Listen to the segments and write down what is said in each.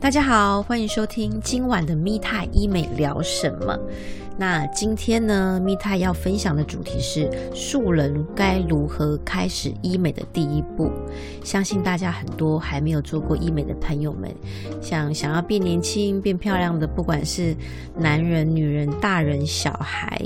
大家好，欢迎收听今晚的咪泰医美聊什么。那今天呢，蜜泰要分享的主题是素人该如何开始医美的第一步。相信大家很多还没有做过医美的朋友们，像想要变年轻、变漂亮的，不管是男人、女人、大人、小孩。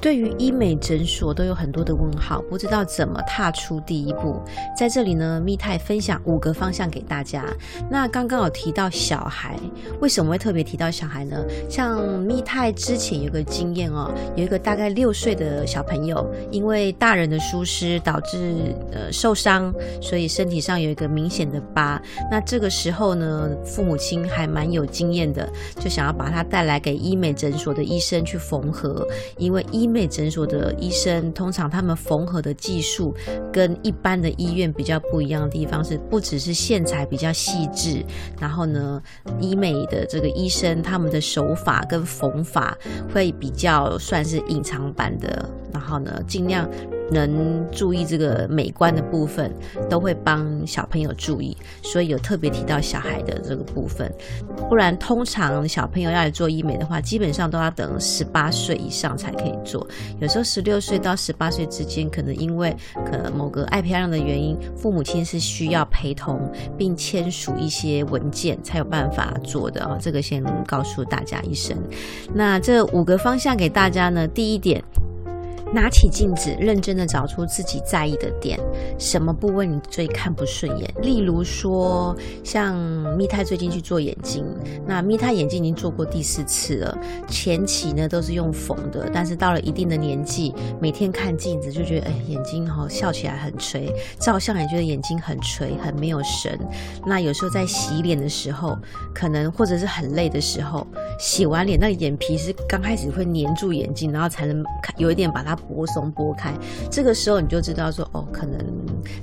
对于医美诊所都有很多的问号，不知道怎么踏出第一步。在这里呢，蜜泰分享五个方向给大家。那刚刚有提到小孩，为什么会特别提到小孩呢？像蜜泰之前有个经验哦，有一个大概六岁的小朋友，因为大人的疏失导致呃受伤，所以身体上有一个明显的疤。那这个时候呢，父母亲还蛮有经验的，就想要把他带来给医美诊所的医生去缝合，因为医美诊所的医生通常他们缝合的技术跟一般的医院比较不一样的地方是，不只是线材比较细致，然后呢，医美的这个医生他们的手法跟缝法会比较算是隐藏版的，然后呢，尽量。能注意这个美观的部分，都会帮小朋友注意，所以有特别提到小孩的这个部分。不然，通常小朋友要来做医美的话，基本上都要等十八岁以上才可以做。有时候十六岁到十八岁之间，可能因为可能某个爱漂亮的原因，父母亲是需要陪同并签署一些文件才有办法做的啊。这个先告诉大家一声。那这五个方向给大家呢，第一点。拿起镜子，认真的找出自己在意的点，什么部位你最看不顺眼？例如说，像蜜泰最近去做眼睛，那蜜泰眼睛已经做过第四次了。前期呢都是用缝的，但是到了一定的年纪，每天看镜子就觉得，哎，眼睛哈笑起来很垂，照相也觉得眼睛很垂，很没有神。那有时候在洗脸的时候，可能或者是很累的时候，洗完脸那个眼皮是刚开始会粘住眼睛，然后才能看有一点把它。拨松拨开，这个时候你就知道说哦，可能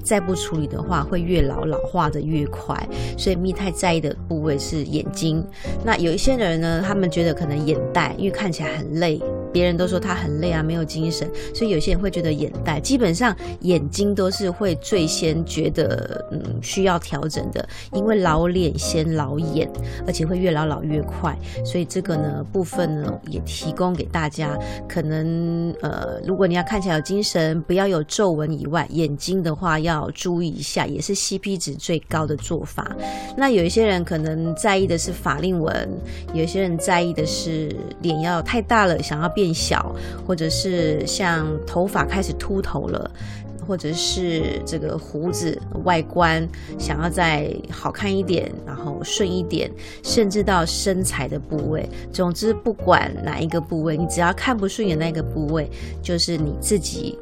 再不处理的话，会越老老化的越快。所以蜜太在意的部位是眼睛。那有一些人呢，他们觉得可能眼袋，因为看起来很累。别人都说他很累啊，没有精神，所以有些人会觉得眼袋。基本上眼睛都是会最先觉得嗯需要调整的，因为老脸先老眼，而且会越老老越快。所以这个呢部分呢也提供给大家，可能呃如果你要看起来有精神，不要有皱纹以外，眼睛的话要注意一下，也是 CP 值最高的做法。那有一些人可能在意的是法令纹，有一些人在意的是脸要太大了，想要。变小，或者是像头发开始秃头了，或者是这个胡子外观想要再好看一点，然后顺一点，甚至到身材的部位。总之，不管哪一个部位，你只要看不顺眼那个部位，就是你自己。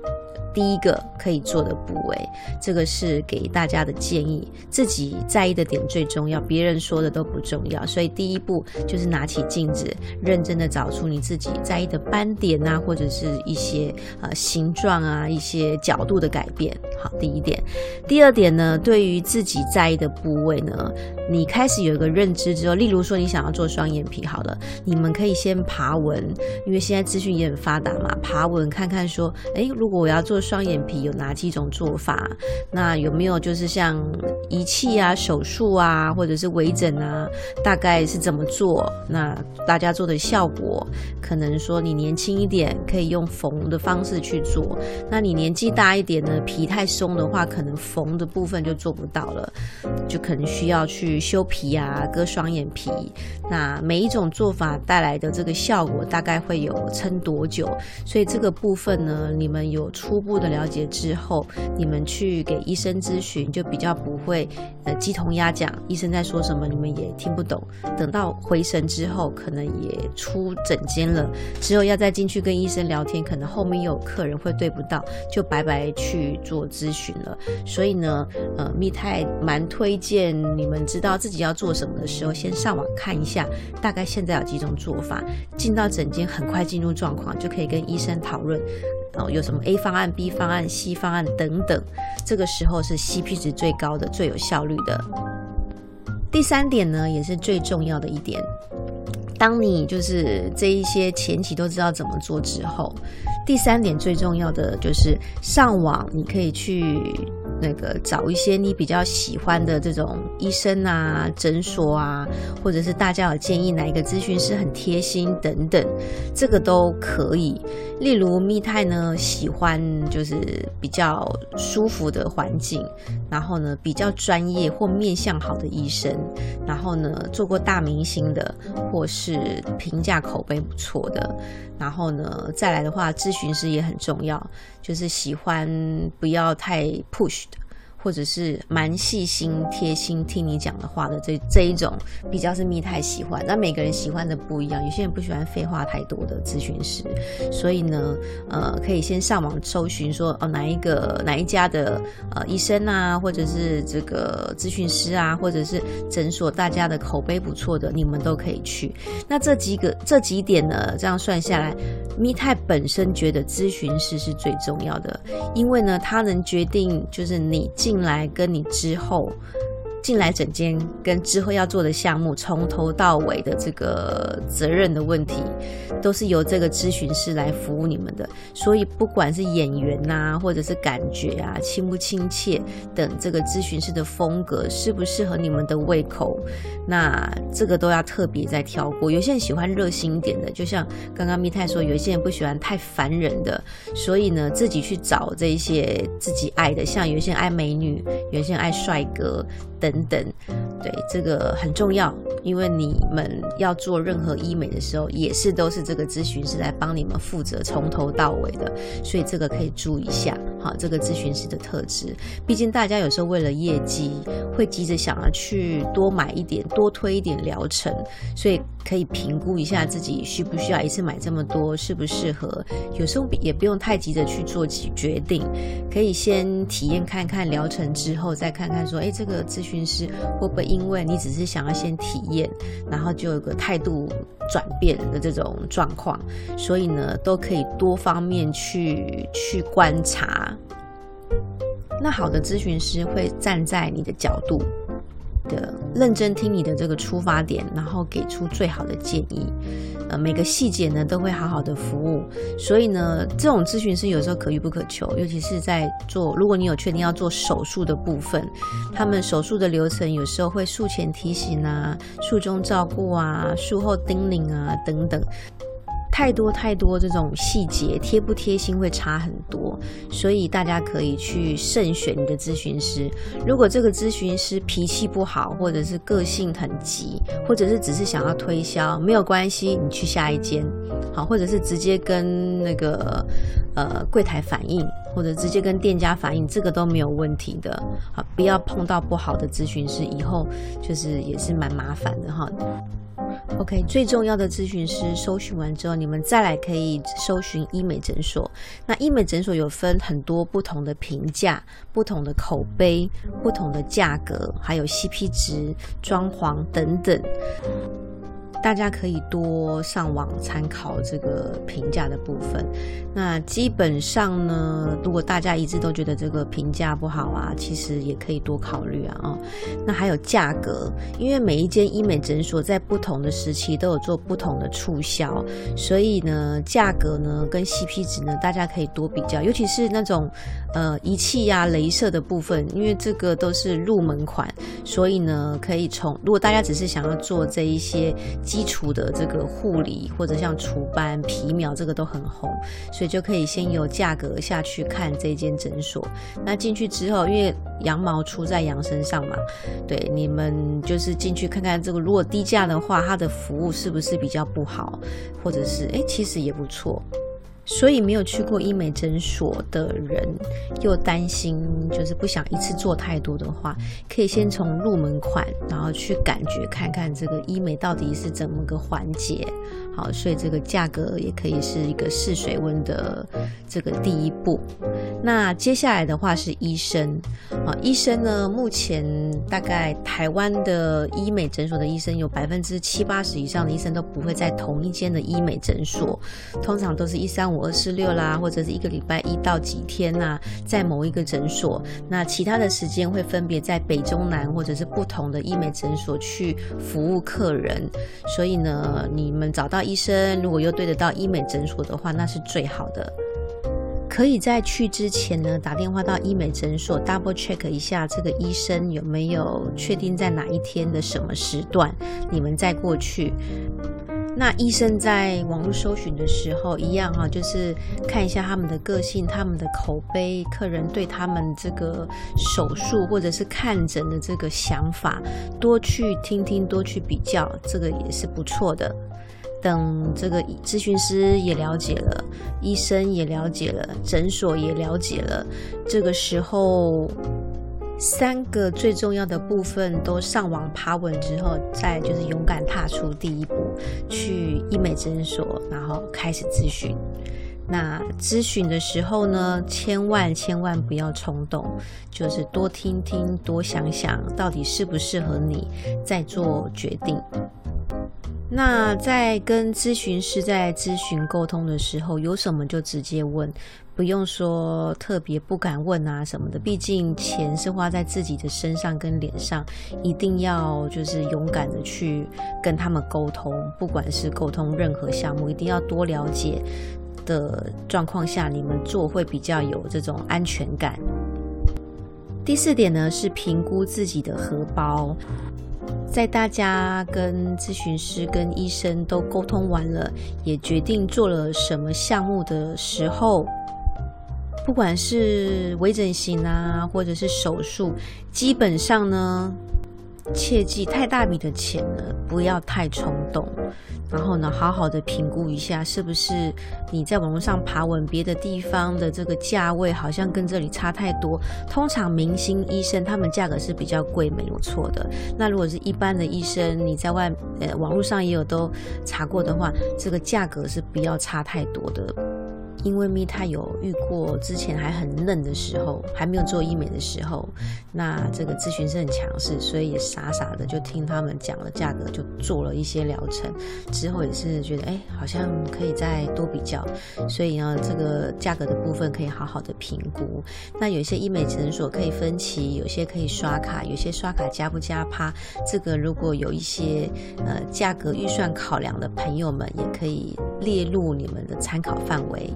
第一个可以做的部位，这个是给大家的建议。自己在意的点最重要，别人说的都不重要。所以第一步就是拿起镜子，认真的找出你自己在意的斑点啊，或者是一些呃形状啊，一些角度的改变。好，第一点。第二点呢，对于自己在意的部位呢，你开始有一个认知之后，例如说你想要做双眼皮，好了，你们可以先爬文，因为现在资讯也很发达嘛，爬文看看说，哎，如果我要做。双眼皮有哪几种做法？那有没有就是像仪器啊、手术啊，或者是微整啊？大概是怎么做？那大家做的效果，可能说你年轻一点可以用缝的方式去做，那你年纪大一点呢，皮太松的话，可能缝的部分就做不到了，就可能需要去修皮啊、割双眼皮。那每一种做法带来的这个效果，大概会有撑多久？所以这个部分呢，你们有初步。的了解之后，你们去给医生咨询，就比较不会呃鸡同鸭讲，医生在说什么你们也听不懂。等到回神之后，可能也出诊间了，之后要再进去跟医生聊天，可能后面又有客人会对不到，就白白去做咨询了。所以呢，呃，蜜泰蛮推荐你们知道自己要做什么的时候，先上网看一下，大概现在有几种做法，进到诊间很快进入状况，就可以跟医生讨论。哦，有什么 A 方案、B 方案、C 方案等等，这个时候是 CP 值最高的、最有效率的。第三点呢，也是最重要的一点，当你就是这一些前期都知道怎么做之后，第三点最重要的就是上网，你可以去那个找一些你比较喜欢的这种医生啊、诊所啊，或者是大家有建议哪一个咨询师很贴心等等，这个都可以。例如密泰呢，喜欢就是比较舒服的环境，然后呢比较专业或面相好的医生，然后呢做过大明星的，或是评价口碑不错的，然后呢再来的话，咨询师也很重要，就是喜欢不要太 push 的。或者是蛮细心、贴心听你讲的话的这这一种，比较是蜜太喜欢。那每个人喜欢的不一样，有些人不喜欢废话太多的咨询师，所以呢，呃，可以先上网搜寻说哦哪一个哪一家的呃医生啊，或者是这个咨询师啊，或者是诊所，大家的口碑不错的，你们都可以去。那这几个这几点呢，这样算下来，蜜太本身觉得咨询师是最重要的，因为呢，他能决定就是你进。进来跟你之后。进来整间跟之后要做的项目，从头到尾的这个责任的问题，都是由这个咨询师来服务你们的。所以不管是演员呐，或者是感觉啊，亲不亲切等，这个咨询师的风格适不适合你们的胃口，那这个都要特别再挑过。有些人喜欢热心一点的，就像刚刚密太说，有些人不喜欢太烦人的，所以呢，自己去找这一些自己爱的，像有些人爱美女，有些人爱帅哥。等等等，对这个很重要，因为你们要做任何医美的时候，也是都是这个咨询师来帮你们负责从头到尾的，所以这个可以注意一下，好，这个咨询师的特质。毕竟大家有时候为了业绩，会急着想要去多买一点、多推一点疗程，所以可以评估一下自己需不需要一次买这么多，适不适合。有时候也不用太急着去做决定，可以先体验看看疗程之后，再看看说，哎，这个咨询。师会不会因为你只是想要先体验，然后就有个态度转变的这种状况？所以呢，都可以多方面去去观察。那好的咨询师会站在你的角度。的认真听你的这个出发点，然后给出最好的建议，呃，每个细节呢都会好好的服务。所以呢，这种咨询师有时候可遇不可求，尤其是在做，如果你有确定要做手术的部分，他们手术的流程有时候会术前提醒啊、术中照顾啊、术后叮咛啊等等。太多太多这种细节贴不贴心会差很多，所以大家可以去慎选你的咨询师。如果这个咨询师脾气不好，或者是个性很急，或者是只是想要推销，没有关系，你去下一间，好，或者是直接跟那个呃柜台反映，或者直接跟店家反映，这个都没有问题的。好，不要碰到不好的咨询师，以后就是也是蛮麻烦的哈。OK，最重要的咨询师搜寻完之后，你们再来可以搜寻医美诊所。那医美诊所有分很多不同的评价、不同的口碑、不同的价格，还有 CP 值、装潢等等。大家可以多上网参考这个评价的部分。那基本上呢，如果大家一直都觉得这个评价不好啊，其实也可以多考虑啊。哦，那还有价格，因为每一间医美诊所在不同的时期都有做不同的促销，所以呢，价格呢跟 CP 值呢，大家可以多比较。尤其是那种呃仪器呀、镭射的部分，因为这个都是入门款，所以呢，可以从如果大家只是想要做这一些。基础的这个护理或者像除斑、皮秒，这个都很红，所以就可以先由价格下去看这间诊所。那进去之后，因为羊毛出在羊身上嘛，对，你们就是进去看看这个，如果低价的话，它的服务是不是比较不好，或者是哎，其实也不错。所以没有去过医美诊所的人，又担心就是不想一次做太多的话，可以先从入门款，然后去感觉看看这个医美到底是怎么个环节。好，所以这个价格也可以是一个试水温的这个第一步。那接下来的话是医生啊，医生呢，目前大概台湾的医美诊所的医生有百分之七八十以上的医生都不会在同一间的医美诊所，通常都是一三五二四六啦，或者是一个礼拜一到几天呐，在某一个诊所，那其他的时间会分别在北中南或者是不同的医美诊所去服务客人。所以呢，你们找到医生，如果又对得到医美诊所的话，那是最好的。可以在去之前呢，打电话到医美诊所 double check 一下这个医生有没有确定在哪一天的什么时段，你们再过去。那医生在网络搜寻的时候，一样哈，就是看一下他们的个性、他们的口碑、客人对他们这个手术或者是看诊的这个想法，多去听听，多去比较，这个也是不错的。等这个咨询师也了解了，医生也了解了，诊所也了解了，这个时候。三个最重要的部分都上网爬稳之后，再就是勇敢踏出第一步，去医美诊所，然后开始咨询。那咨询的时候呢，千万千万不要冲动，就是多听听，多想想，到底适不适合你，再做决定。那在跟咨询师在咨询沟通的时候，有什么就直接问。不用说特别不敢问啊什么的，毕竟钱是花在自己的身上跟脸上，一定要就是勇敢的去跟他们沟通，不管是沟通任何项目，一定要多了解的状况下，你们做会比较有这种安全感。第四点呢是评估自己的荷包，在大家跟咨询师跟医生都沟通完了，也决定做了什么项目的时候。不管是微整形啊，或者是手术，基本上呢，切记太大笔的钱呢，不要太冲动。然后呢，好好的评估一下，是不是你在网络上爬稳别的地方的这个价位，好像跟这里差太多。通常明星医生他们价格是比较贵，没有错的。那如果是一般的医生，你在外呃网络上也有都查过的话，这个价格是不要差太多的。因为蜜他有遇过之前还很嫩的时候，还没有做医美的时候，那这个咨询师很强势，所以也傻傻的就听他们讲了价格，就做了一些疗程。之后也是觉得，哎，好像可以再多比较，所以呢，这个价格的部分可以好好的评估。那有一些医美诊所可以分期，有些可以刷卡，有些刷卡加不加趴，这个如果有一些呃价格预算考量的朋友们，也可以列入你们的参考范围。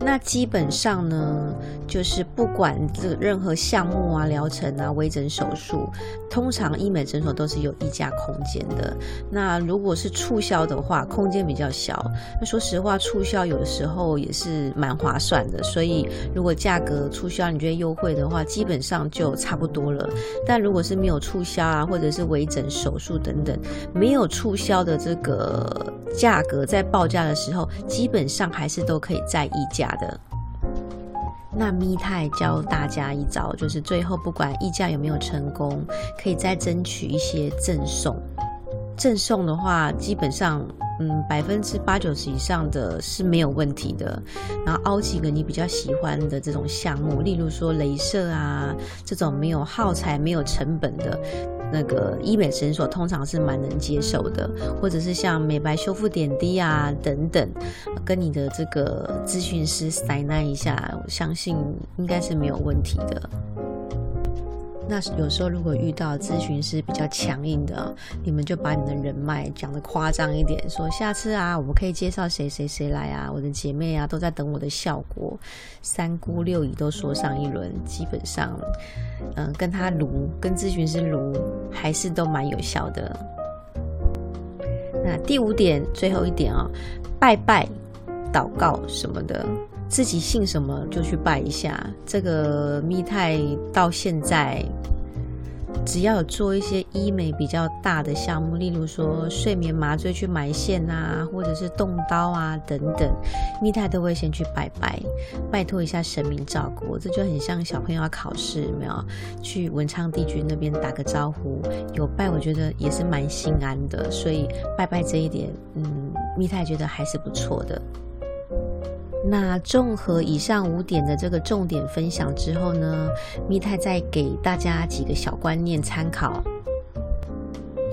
那基本上呢，就是不管这任何项目啊、疗程啊、微整手术，通常医美诊所都是有溢价空间的。那如果是促销的话，空间比较小。那说实话，促销有的时候也是蛮划算的。所以如果价格促销你觉得优惠的话，基本上就差不多了。但如果是没有促销啊，或者是微整手术等等，没有促销的这个价格，在报价的时候，基本上还是都可以再溢价。的，那咪太教大家一招，就是最后不管议价有没有成功，可以再争取一些赠送。赠送的话，基本上，嗯，百分之八九十以上的是没有问题的。然后凹几个你比较喜欢的这种项目，例如说镭射啊，这种没有耗材、没有成本的。那个医美诊所通常是蛮能接受的，或者是像美白修复点滴啊等等，跟你的这个咨询师塞那一下，我相信应该是没有问题的。那有时候如果遇到咨询师比较强硬的，你们就把你的人脉讲的夸张一点，说下次啊，我们可以介绍谁谁谁来啊，我的姐妹啊都在等我的效果，三姑六姨都说上一轮，基本上，嗯，跟他撸，跟咨询师撸，还是都蛮有效的。那第五点，最后一点啊，拜拜、祷告什么的。自己信什么就去拜一下。这个密泰到现在，只要有做一些医美比较大的项目，例如说睡眠麻醉去埋线啊，或者是动刀啊等等，密泰都会先去拜拜，拜托一下神明照顾。这就很像小朋友要考试，没有？去文昌帝君那边打个招呼，有拜，我觉得也是蛮心安的。所以拜拜这一点，嗯，密泰觉得还是不错的。那综合以上五点的这个重点分享之后呢，蜜太再给大家几个小观念参考。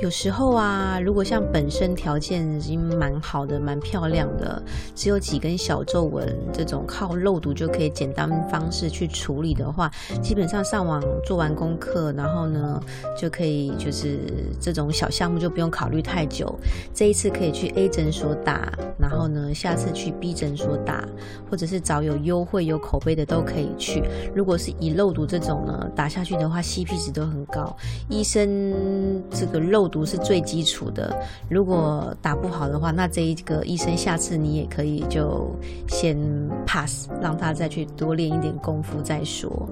有时候啊，如果像本身条件已经蛮好的、蛮漂亮的，只有几根小皱纹，这种靠肉毒就可以简单方式去处理的话，基本上上网做完功课，然后呢就可以，就是这种小项目就不用考虑太久。这一次可以去 A 诊所打，然后呢下次去 B 诊所打，或者是找有优惠、有口碑的都可以去。如果是以肉毒这种呢，打下去的话，CP 值都很高。医生这个肉。毒是最基础的，如果打不好的话，那这一个医生下次你也可以就先 pass，让他再去多练一点功夫再说。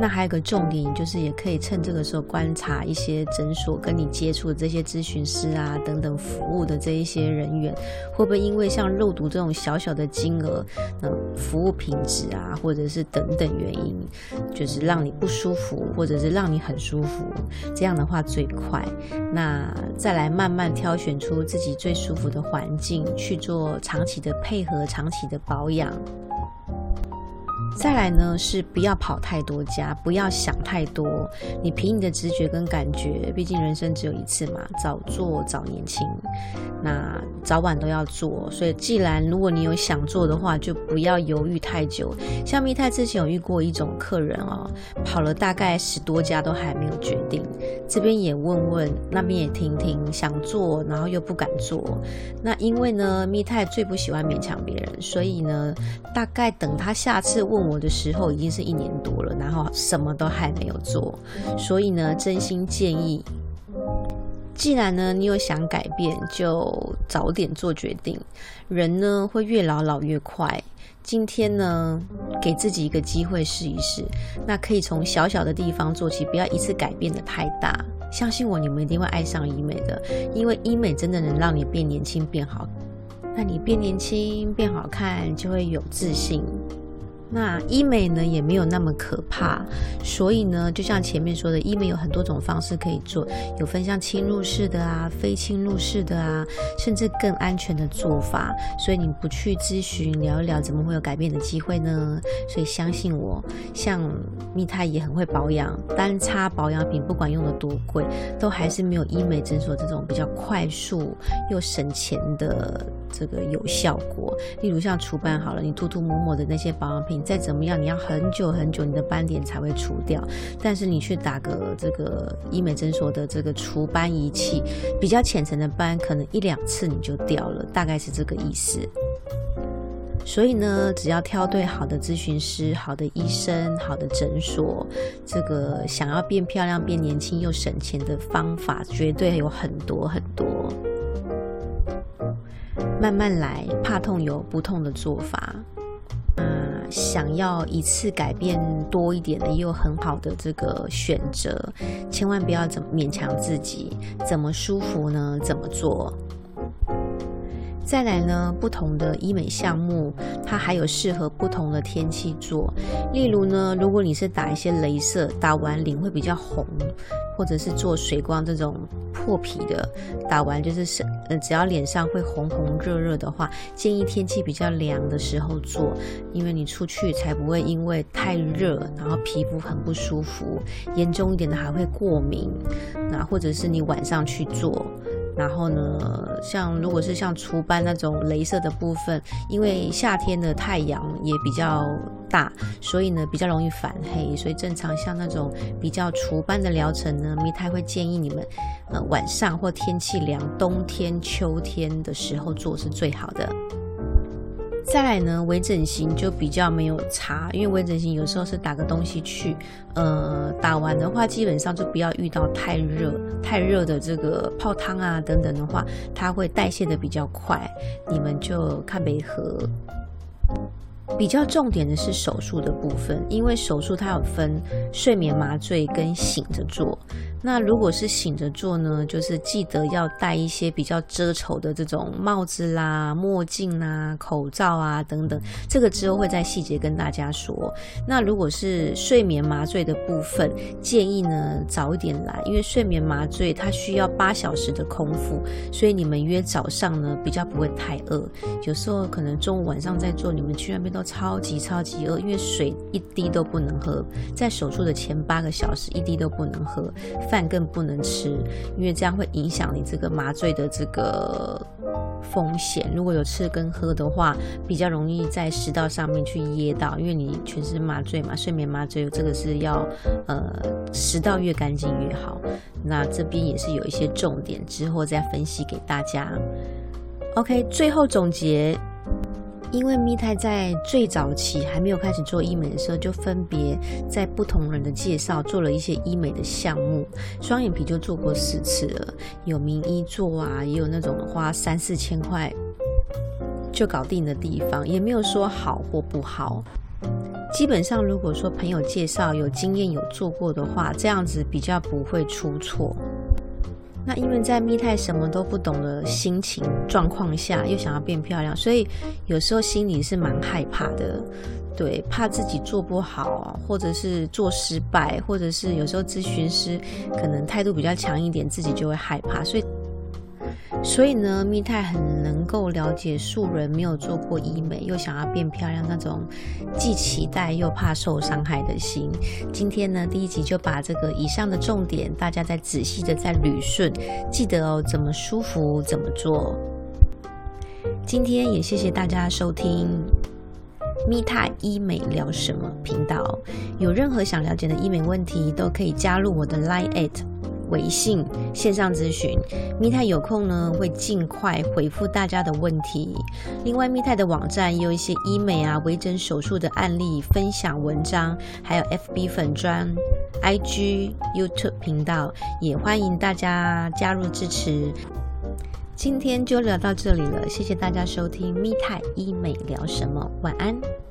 那还有个重点，就是也可以趁这个时候观察一些诊所跟你接触的这些咨询师啊等等服务的这一些人员，会不会因为像肉毒这种小小的金额，那服务品质啊，或者是等等原因，就是让你不舒服，或者是让你很舒服，这样的话最快。那再来慢慢挑选出自己最舒服的环境去做长期的配合，长期的保养。再来呢，是不要跑太多家，不要想太多。你凭你的直觉跟感觉，毕竟人生只有一次嘛，早做早年轻，那早晚都要做。所以，既然如果你有想做的话，就不要犹豫太久。像蜜泰之前有遇过一种客人哦，跑了大概十多家都还没有决定，这边也问问，那边也听听，想做然后又不敢做。那因为呢，蜜泰最不喜欢勉强别人，所以呢，大概等他下次问。我的时候已经是一年多了，然后什么都还没有做，所以呢，真心建议，既然呢你有想改变，就早点做决定。人呢会越老老越快，今天呢给自己一个机会试一试，那可以从小小的地方做起，不要一次改变的太大。相信我，你们一定会爱上医美的，因为医美真的能让你变年轻变好。那你变年轻变好看，就会有自信。那医美呢也没有那么可怕，所以呢，就像前面说的，医美有很多种方式可以做，有分像侵入式的啊、非侵入式的啊，甚至更安全的做法。所以你不去咨询聊一聊，怎么会有改变的机会呢？所以相信我，像蜜泰也很会保养，单擦保养品不管用的多贵，都还是没有医美诊所这种比较快速又省钱的这个有效果。例如像除斑好了，你涂涂抹抹的那些保养品。再怎么样，你要很久很久，你的斑点才会除掉。但是你去打个这个医美诊所的这个除斑仪器，比较浅层的斑，可能一两次你就掉了，大概是这个意思。所以呢，只要挑对好的咨询师、好的医生、好的诊所，这个想要变漂亮、变年轻又省钱的方法，绝对有很多很多。慢慢来，怕痛有不痛的做法。啊想要一次改变多一点的，也有很好的这个选择，千万不要怎么勉强自己，怎么舒服呢？怎么做？再来呢，不同的医美项目，它还有适合不同的天气做。例如呢，如果你是打一些镭射，打完脸会比较红，或者是做水光这种破皮的，打完就是是呃，只要脸上会红红热热的话，建议天气比较凉的时候做，因为你出去才不会因为太热，然后皮肤很不舒服，严重一点的还会过敏。那或者是你晚上去做。然后呢，像如果是像除斑那种镭射的部分，因为夏天的太阳也比较大，所以呢比较容易反黑，所以正常像那种比较除斑的疗程呢，蜜太会建议你们，呃晚上或天气凉，冬天、秋天的时候做是最好的。再来呢，微整形就比较没有差，因为微整形有时候是打个东西去，呃，打完的话基本上就不要遇到太热、太热的这个泡汤啊等等的话，它会代谢的比较快，你们就看北河。比较重点的是手术的部分，因为手术它有分睡眠麻醉跟醒着做。那如果是醒着做呢，就是记得要戴一些比较遮丑的这种帽子啦、墨镜啦、口罩啊等等。这个之后会在细节跟大家说。那如果是睡眠麻醉的部分，建议呢早一点来，因为睡眠麻醉它需要八小时的空腹，所以你们约早上呢比较不会太饿。有时候可能中午晚上在做，你们去那边都超级超级饿，因为水一滴都不能喝，在手术的前八个小时一滴都不能喝。饭更不能吃，因为这样会影响你这个麻醉的这个风险。如果有吃跟喝的话，比较容易在食道上面去噎到，因为你全身麻醉嘛，睡眠麻醉这个是要呃食道越干净越好。那这边也是有一些重点，之后再分析给大家。OK，最后总结。因为密泰在最早期还没有开始做医美的时候，就分别在不同人的介绍做了一些医美的项目。双眼皮就做过四次了，有名医做啊，也有那种花三四千块就搞定的地方，也没有说好或不好。基本上，如果说朋友介绍有经验有做过的话，这样子比较不会出错。那因为在蜜太什么都不懂的心情状况下，又想要变漂亮，所以有时候心里是蛮害怕的，对，怕自己做不好，或者是做失败，或者是有时候咨询师可能态度比较强一点，自己就会害怕，所以。所以呢，蜜太很能够了解素人没有做过医美又想要变漂亮那种既期待又怕受伤害的心。今天呢，第一集就把这个以上的重点，大家再仔细的再捋顺，记得哦，怎么舒服怎么做。今天也谢谢大家收听蜜太医美聊什么频道，有任何想了解的医美问题，都可以加入我的 Line at。微信线上咨询，密泰有空呢会尽快回复大家的问题。另外，密泰的网站也有一些医美啊、微整手术的案例分享文章，还有 FB 粉砖、IG、YouTube 频道，也欢迎大家加入支持。今天就聊到这里了，谢谢大家收听密泰医美聊什么，晚安。